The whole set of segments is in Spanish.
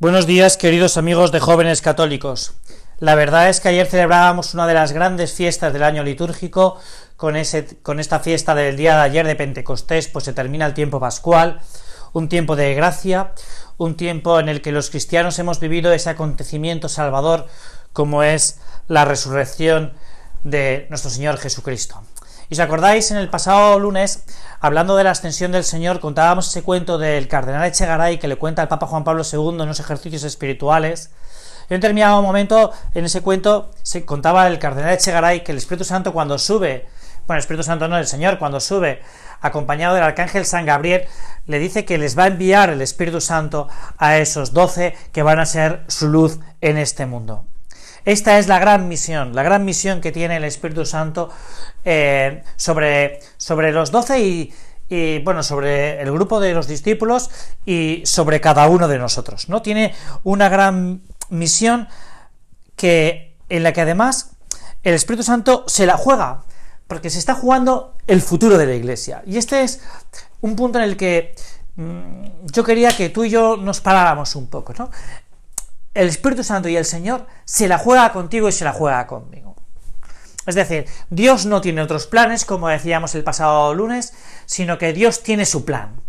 Buenos días, queridos amigos de jóvenes católicos. La verdad es que ayer celebrábamos una de las grandes fiestas del año litúrgico, con, con esta fiesta del día de ayer de Pentecostés, pues se termina el tiempo pascual, un tiempo de gracia, un tiempo en el que los cristianos hemos vivido ese acontecimiento salvador como es la resurrección de nuestro Señor Jesucristo. Y os acordáis, en el pasado lunes, hablando de la ascensión del Señor, contábamos ese cuento del cardenal Echegaray que le cuenta al Papa Juan Pablo II en los ejercicios espirituales. En un determinado momento, en ese cuento, se contaba el cardenal Echegaray que el Espíritu Santo cuando sube, bueno, el Espíritu Santo no, el Señor cuando sube, acompañado del arcángel San Gabriel, le dice que les va a enviar el Espíritu Santo a esos doce que van a ser su luz en este mundo. Esta es la gran misión, la gran misión que tiene el Espíritu Santo eh, sobre, sobre los doce y, bueno, sobre el grupo de los discípulos y sobre cada uno de nosotros, ¿no? Tiene una gran misión que, en la que además el Espíritu Santo se la juega, porque se está jugando el futuro de la Iglesia. Y este es un punto en el que mm, yo quería que tú y yo nos paráramos un poco, ¿no? El Espíritu Santo y el Señor se la juega contigo y se la juega conmigo. Es decir, Dios no tiene otros planes, como decíamos el pasado lunes, sino que Dios tiene su plan.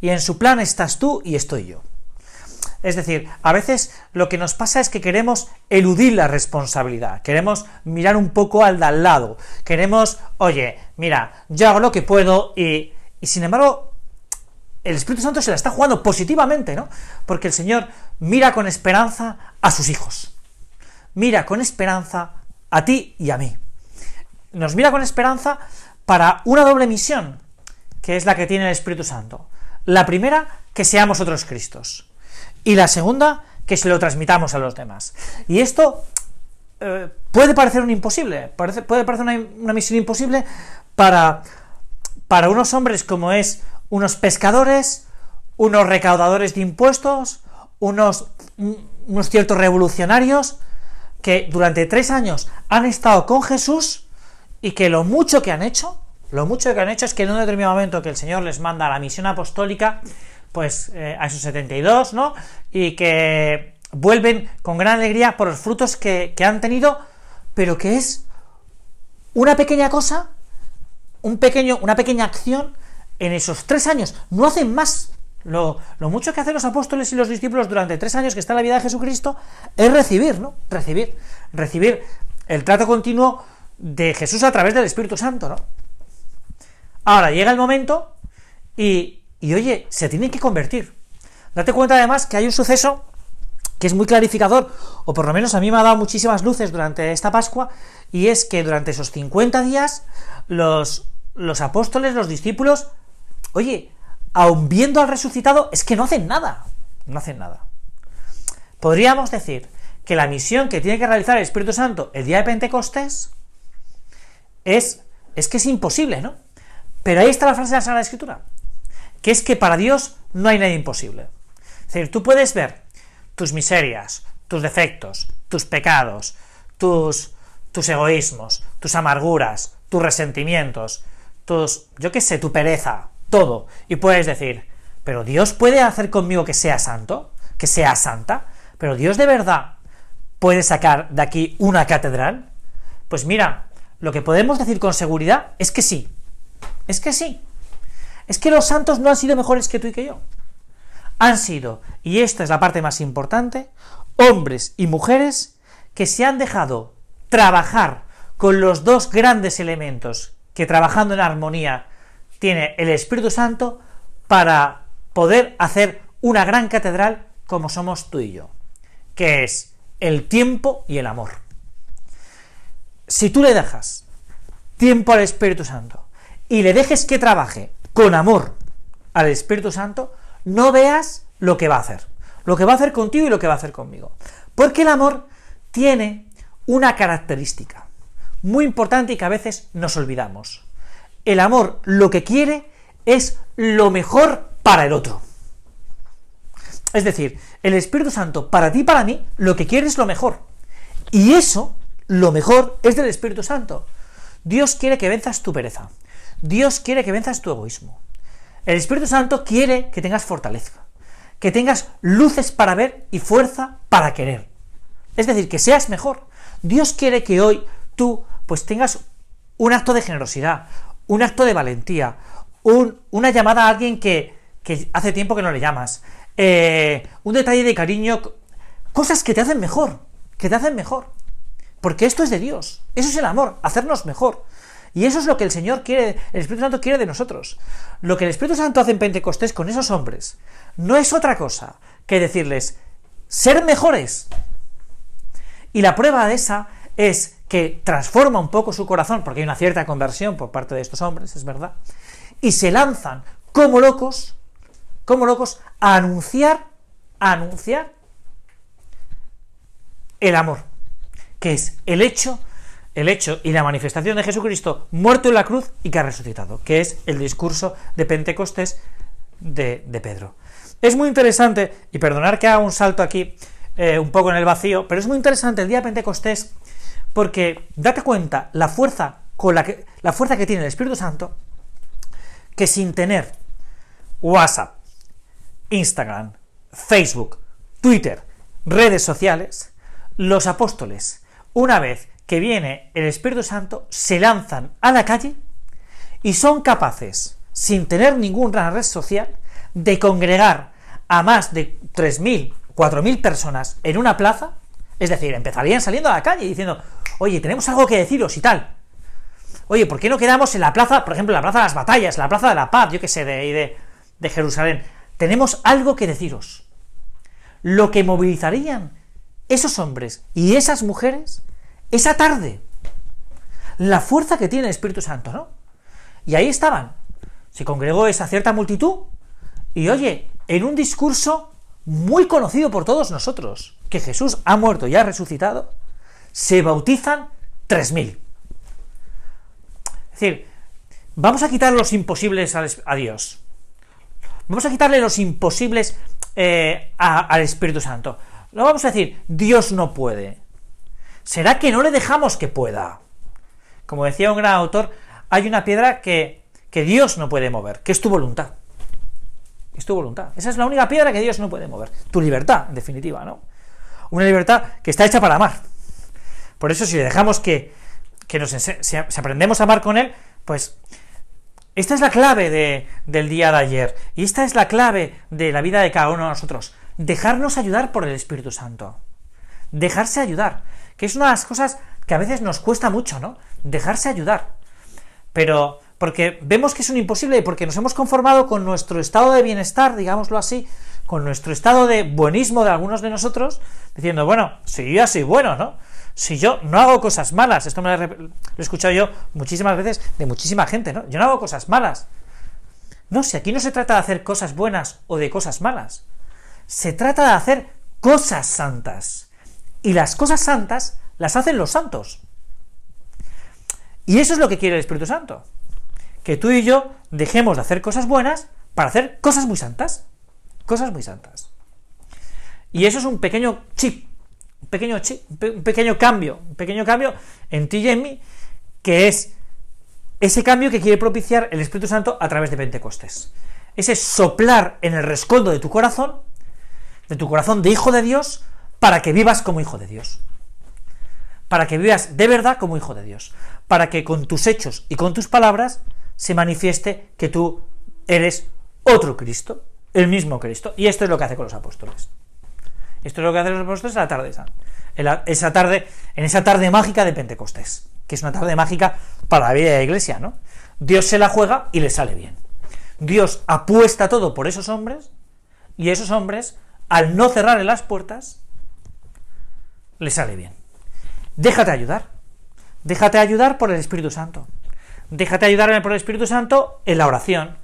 Y en su plan estás tú y estoy yo. Es decir, a veces lo que nos pasa es que queremos eludir la responsabilidad, queremos mirar un poco al de al lado, queremos, oye, mira, yo hago lo que puedo y, y sin embargo el Espíritu Santo se la está jugando positivamente, ¿no? Porque el Señor mira con esperanza a sus hijos. Mira con esperanza a ti y a mí. Nos mira con esperanza para una doble misión, que es la que tiene el Espíritu Santo. La primera, que seamos otros Cristos. Y la segunda, que se lo transmitamos a los demás. Y esto eh, puede parecer un imposible, puede parecer una, una misión imposible para, para unos hombres como es unos pescadores, unos recaudadores de impuestos, unos, unos ciertos revolucionarios que durante tres años han estado con Jesús y que lo mucho que han hecho, lo mucho que han hecho es que en un determinado momento que el Señor les manda la misión apostólica, pues eh, a esos 72, ¿no? Y que vuelven con gran alegría por los frutos que, que han tenido, pero que es una pequeña cosa, un pequeño, una pequeña acción en esos tres años no hacen más. Lo, mucho que hacen los apóstoles y los discípulos durante tres años que está en la vida de Jesucristo es recibir, ¿no? Recibir, recibir el trato continuo de Jesús a través del Espíritu Santo, ¿no? Ahora llega el momento y, y oye, se tienen que convertir. Date cuenta además que hay un suceso que es muy clarificador, o por lo menos a mí me ha dado muchísimas luces durante esta Pascua, y es que durante esos 50 días los, los apóstoles, los discípulos, Oye, aun viendo al resucitado, es que no hacen nada. No hacen nada. Podríamos decir que la misión que tiene que realizar el Espíritu Santo el día de Pentecostés es, es que es imposible, ¿no? Pero ahí está la frase de la Sagrada Escritura, que es que para Dios no hay nada imposible. Es decir, tú puedes ver tus miserias, tus defectos, tus pecados, tus, tus egoísmos, tus amarguras, tus resentimientos, tus, yo qué sé, tu pereza, todo. Y puedes decir, pero Dios puede hacer conmigo que sea santo, que sea santa, pero Dios de verdad puede sacar de aquí una catedral. Pues mira, lo que podemos decir con seguridad es que sí. Es que sí. Es que los santos no han sido mejores que tú y que yo. Han sido, y esta es la parte más importante, hombres y mujeres que se han dejado trabajar con los dos grandes elementos que trabajando en armonía tiene el Espíritu Santo para poder hacer una gran catedral como somos tú y yo, que es el tiempo y el amor. Si tú le dejas tiempo al Espíritu Santo y le dejes que trabaje con amor al Espíritu Santo, no veas lo que va a hacer, lo que va a hacer contigo y lo que va a hacer conmigo. Porque el amor tiene una característica muy importante y que a veces nos olvidamos el amor lo que quiere es lo mejor para el otro. Es decir, el Espíritu Santo, para ti y para mí, lo que quiere es lo mejor. Y eso, lo mejor, es del Espíritu Santo. Dios quiere que venzas tu pereza. Dios quiere que venzas tu egoísmo. El Espíritu Santo quiere que tengas fortaleza. que tengas luces para ver y fuerza para querer. Es decir, que seas mejor. Dios quiere que hoy tú pues tengas un acto de generosidad, un acto de valentía, una llamada a alguien que, hace tiempo que no le llamas, eh, un detalle de cariño, cosas que te hacen mejor, que te hacen mejor. Porque esto es de Dios, eso es el amor, hacernos mejor. Y eso es lo que el Señor quiere, el Espíritu Santo quiere de nosotros. Lo que el Espíritu Santo hace en Pentecostés con esos hombres no es otra cosa que decirles ser mejores. Y la prueba de esa es que transforma un poco su corazón, porque hay una cierta conversión por parte de estos hombres, es verdad, y se lanzan como locos, como locos, a anunciar, a anunciar el amor, que es el hecho, el hecho y la manifestación de Jesucristo muerto en la cruz y que ha resucitado, que es el discurso de Pentecostés de, Pedro. Es muy interesante, y perdonar que haga un salto aquí, eh, un poco en el vacío, pero es muy interesante el día de Pentecostés, porque date cuenta la fuerza con la que la fuerza que tiene el Espíritu Santo que sin tener WhatsApp, Instagram, Facebook, Twitter, redes sociales, los apóstoles, una vez que viene el Espíritu Santo, se lanzan a la calle y son capaces, sin tener ninguna red social, de congregar a más de 3.000, 4.000 personas en una plaza, es decir, empezarían saliendo a la calle diciendo, oye, tenemos algo que deciros y tal. Oye, ¿por qué no quedamos en la plaza, por ejemplo, la plaza de las batallas, la plaza de la paz, yo qué sé, de, de, de Jerusalén? Tenemos algo que deciros. Lo que movilizarían esos hombres y esas mujeres esa tarde. La fuerza que tiene el Espíritu Santo, ¿no? Y ahí estaban. Se congregó esa cierta multitud y oye, en un discurso muy conocido por todos nosotros, que Jesús ha muerto y ha resucitado, se bautizan 3.000. Es decir, vamos a quitar los imposibles a Dios. Vamos a quitarle los imposibles eh, al Espíritu Santo. No vamos a decir, Dios no puede. ¿Será que no le dejamos que pueda? Como decía un gran autor, hay una piedra que, que Dios no puede mover, que es tu voluntad. Es tu voluntad. Esa es la única piedra que Dios no puede mover. Tu libertad, en definitiva, ¿no? Una libertad que está hecha para amar. Por eso si le dejamos que, nos si aprendemos a amar con Él, pues esta es la clave del día de ayer. Y esta es la clave de la vida de cada uno de nosotros. Dejarnos ayudar por el Espíritu Santo. Dejarse ayudar. Que es una de las cosas que a veces nos cuesta mucho, ¿no? Dejarse ayudar. Pero porque vemos que es un imposible y porque nos hemos conformado con nuestro estado de bienestar, digámoslo así, con nuestro estado de buenismo de algunos de nosotros, diciendo, bueno, si yo soy bueno, ¿no? Si yo no hago cosas malas, esto me lo he escuchado yo muchísimas veces de muchísima gente, ¿no? Yo no hago cosas malas. No, si aquí no se trata de hacer cosas buenas o de cosas malas, se trata de hacer cosas santas. Y las cosas santas las hacen los santos. Y eso es lo que quiere el Espíritu Santo. Que tú y yo dejemos de hacer cosas buenas para hacer cosas muy santas. Cosas muy santas. Y eso es un pequeño chip, un pequeño chip, un pequeño cambio, un pequeño cambio en ti y en mí, que es ese cambio que quiere propiciar el Espíritu Santo a través de Pentecostés. Ese soplar en el rescoldo de tu corazón, de tu corazón de hijo de Dios, para que vivas como hijo de Dios. Para que vivas de verdad como hijo de Dios. Para que con tus hechos y con tus palabras se manifieste que tú eres otro Cristo, el mismo Cristo. Y esto es lo que hace con los apóstoles. Esto es lo que hacen los apóstoles en la tarde en esa tarde, en esa tarde mágica de Pentecostés, que es una tarde mágica para la vida de la iglesia, ¿no? Dios se la juega y le sale bien. Dios apuesta todo por esos hombres, y esos hombres, al no cerrarle las puertas, le sale bien. Déjate ayudar. Déjate ayudar por el Espíritu Santo. Déjate ayudarme por el Espíritu Santo en la oración.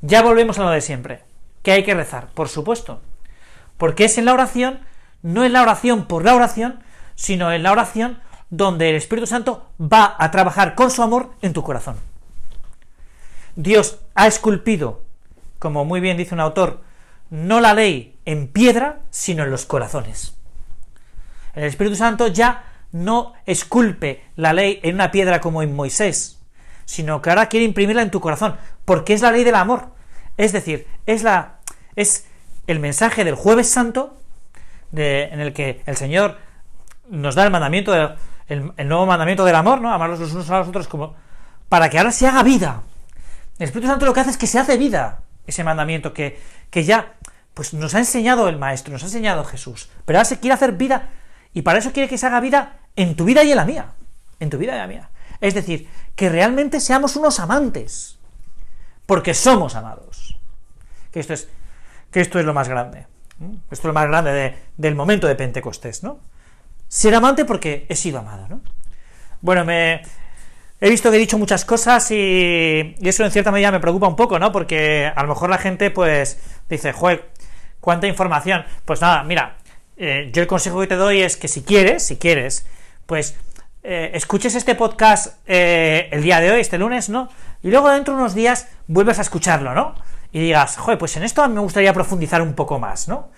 Ya volvemos a lo de siempre que hay que rezar, por supuesto. Porque es en la oración, no en la oración por la oración, sino en la oración donde el Espíritu Santo va a trabajar con su amor en tu corazón. Dios ha esculpido, como muy bien dice un autor, no la ley en piedra, sino en los corazones. El Espíritu Santo ya no esculpe la ley en una piedra como en Moisés, sino que ahora quiere imprimirla en tu corazón, porque es la ley del amor. Es decir, es la es el mensaje del jueves santo, en el que el Señor nos da el mandamiento, el, nuevo mandamiento del amor, ¿no? Amarlos los unos a los otros como, para que ahora se haga vida. El Espíritu Santo lo que hace es que se hace vida ese mandamiento que, que ya pues nos ha enseñado el Maestro, nos ha enseñado Jesús. Pero ahora se quiere hacer vida y para eso quiere que se haga vida en tu vida y en la mía. En tu vida y en la mía. Es decir, que realmente seamos unos amantes. Porque somos amados. Que esto es, que esto es lo más grande. Esto es lo más grande del momento de Pentecostés, ¿no? Ser amante porque he sido amado, ¿no? Bueno, me, he visto que he dicho muchas cosas y, eso en cierta medida me preocupa un poco, ¿no? Porque a lo mejor la gente, pues, dice, joder, cuánta información. Pues nada, mira, eh, yo el consejo que te doy es que si quieres, si quieres, pues eh, escuches este podcast eh, el día de hoy, este lunes, ¿no? Y luego dentro de unos días vuelves a escucharlo, ¿no? Y digas, joder, pues en esto a mí me gustaría profundizar un poco más, ¿no?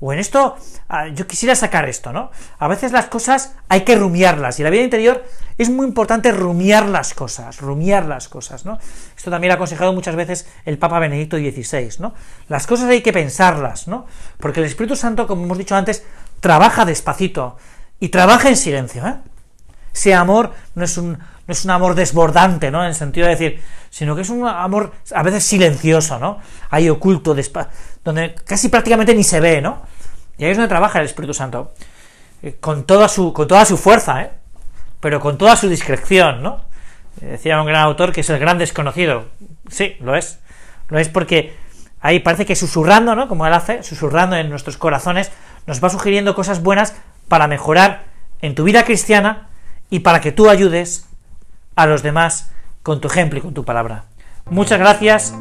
o en esto ah, yo quisiera sacar esto, ¿no? A veces las cosas hay que rumiarlas y la vida interior es muy importante rumiar las cosas, rumiar las cosas, ¿no? Esto también ha aconsejado muchas veces el Papa Benedicto XVI, ¿no? Las cosas hay que pensarlas, ¿no? Porque el Espíritu Santo, como hemos dicho antes, trabaja despacito y trabaja en silencio, ¿eh? Ese amor no es un, no es un amor desbordante, ¿no? En el sentido de decir, sino que es un amor a veces silencioso, ¿no? Ahí oculto, donde casi prácticamente ni se ve, ¿no? Y ahí es donde trabaja el Espíritu Santo. Eh, con toda su, con toda su fuerza, ¿eh? Pero con toda su discreción, ¿no? Eh, decía un gran autor que es el gran desconocido. Sí, lo es. Lo es porque ahí parece que susurrando, ¿no? Como él hace, susurrando en nuestros corazones, nos va sugiriendo cosas buenas para mejorar en tu vida cristiana y para que tú ayudes a los demás con tu ejemplo y con tu palabra. Muchas gracias